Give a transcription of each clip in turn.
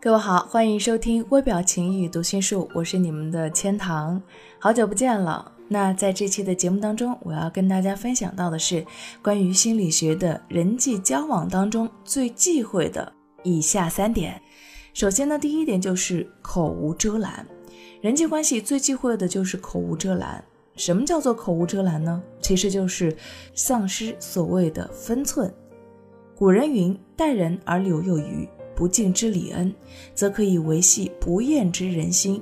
各位好，欢迎收听微表情与读心术，我是你们的千堂，好久不见了。那在这期的节目当中，我要跟大家分享到的是关于心理学的人际交往当中最忌讳的以下三点。首先呢，第一点就是口无遮拦，人际关系最忌讳的就是口无遮拦。什么叫做口无遮拦呢？其实就是丧失所谓的分寸。古人云：“待人而留有余。”不敬之礼恩，则可以维系不厌之人心；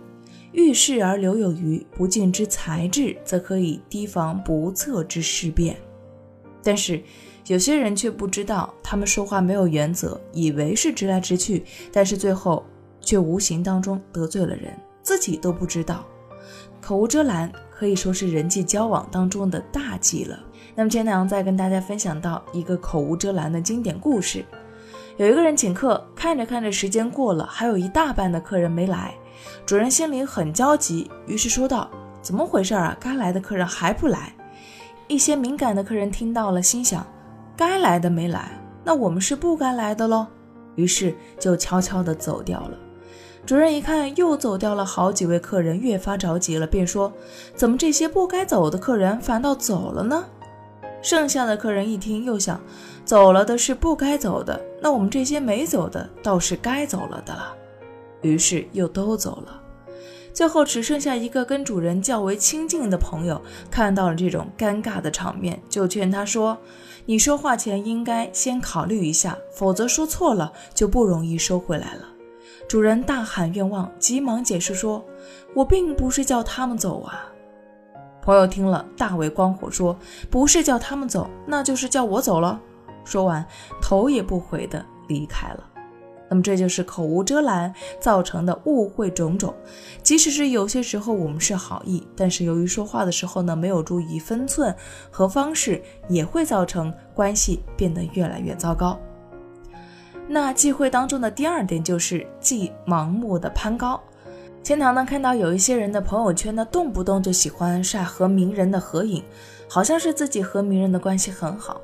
遇事而留有余，不敬之才智，则可以提防不测之事变。但是有些人却不知道，他们说话没有原则，以为是直来直去，但是最后却无形当中得罪了人，自己都不知道。口无遮拦可以说是人际交往当中的大忌了。那么，今天呢再跟大家分享到一个口无遮拦的经典故事。有一个人请客，看着看着时间过了，还有一大半的客人没来，主人心里很焦急，于是说道：“怎么回事啊？该来的客人还不来？”一些敏感的客人听到了，心想：“该来的没来，那我们是不该来的喽。”于是就悄悄地走掉了。主人一看又走掉了好几位客人，越发着急了，便说：“怎么这些不该走的客人反倒走了呢？”剩下的客人一听，又想。走了的是不该走的，那我们这些没走的倒是该走了的了。于是又都走了，最后只剩下一个跟主人较为亲近的朋友，看到了这种尴尬的场面，就劝他说：“你说话前应该先考虑一下，否则说错了就不容易收回来了。”主人大喊冤枉，急忙解释说：“我并不是叫他们走啊。”朋友听了大为光火，说：“不是叫他们走，那就是叫我走了。”说完，头也不回的离开了。那么，这就是口无遮拦造成的误会种种。即使是有些时候我们是好意，但是由于说话的时候呢没有注意分寸和方式，也会造成关系变得越来越糟糕。那忌讳当中的第二点就是忌盲目的攀高。千堂呢看到有一些人的朋友圈呢，动不动就喜欢晒和名人的合影，好像是自己和名人的关系很好。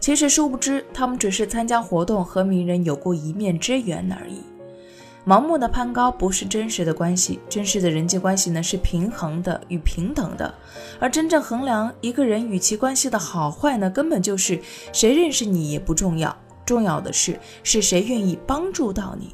其实殊不知，他们只是参加活动和名人有过一面之缘而已。盲目的攀高不是真实的关系，真实的人际关系呢是平衡的与平等的。而真正衡量一个人与其关系的好坏呢，根本就是谁认识你也不重要，重要的是是谁愿意帮助到你。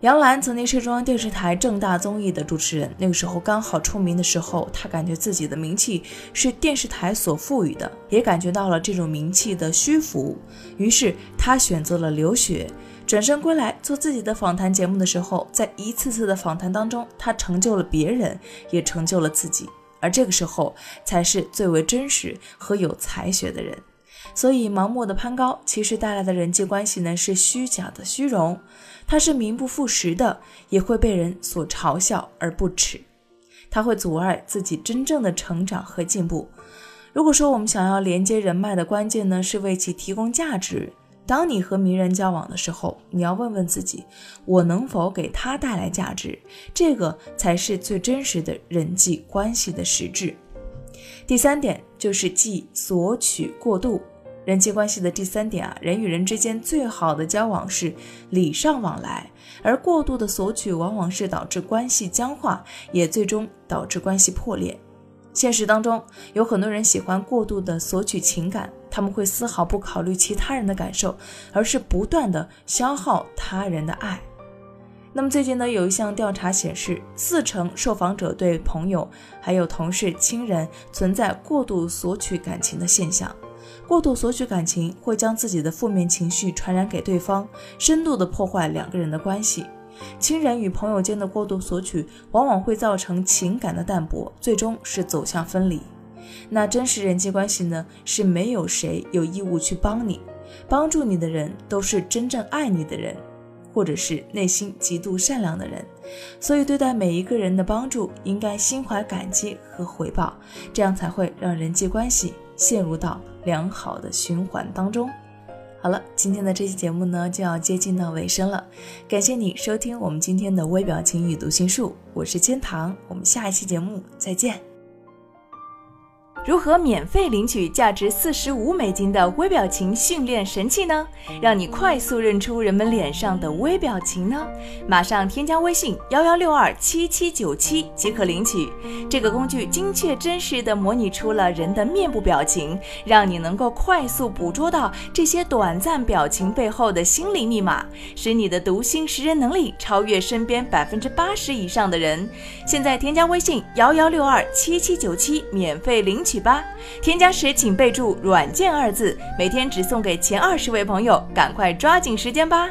杨澜曾经是中央电视台正大综艺的主持人，那个时候刚好出名的时候，她感觉自己的名气是电视台所赋予的，也感觉到了这种名气的虚浮，于是她选择了留学，转身归来做自己的访谈节目的时候，在一次次的访谈当中，她成就了别人，也成就了自己，而这个时候才是最为真实和有才学的人。所以，盲目的攀高其实带来的人际关系呢，是虚假的虚荣，它是名不副实的，也会被人所嘲笑而不耻，它会阻碍自己真正的成长和进步。如果说我们想要连接人脉的关键呢，是为其提供价值，当你和名人交往的时候，你要问问自己，我能否给他带来价值？这个才是最真实的人际关系的实质。第三点就是忌索取过度。人际关系的第三点啊，人与人之间最好的交往是礼尚往来，而过度的索取往往是导致关系僵化，也最终导致关系破裂。现实当中有很多人喜欢过度的索取情感，他们会丝毫不考虑其他人的感受，而是不断的消耗他人的爱。那么最近呢，有一项调查显示，四成受访者对朋友、还有同事、亲人存在过度索取感情的现象。过度索取感情会将自己的负面情绪传染给对方，深度的破坏两个人的关系。亲人与朋友间的过度索取，往往会造成情感的淡薄，最终是走向分离。那真实人际关系呢？是没有谁有义务去帮你，帮助你的人都是真正爱你的人，或者是内心极度善良的人。所以，对待每一个人的帮助，应该心怀感激和回报，这样才会让人际关系陷入到良好的循环当中。好了，今天的这期节目呢，就要接近到尾声了。感谢你收听我们今天的微表情与读心术，我是千堂，我们下一期节目再见。如何免费领取价值四十五美金的微表情训练神器呢？让你快速认出人们脸上的微表情呢？马上添加微信幺幺六二七七九七即可领取。这个工具精确真实地模拟出了人的面部表情，让你能够快速捕捉到这些短暂表情背后的心理密码，使你的读心识人能力超越身边百分之八十以上的人。现在添加微信幺幺六二七七九七，免费领取。去吧！添加时请备注“软件”二字，每天只送给前二十位朋友，赶快抓紧时间吧！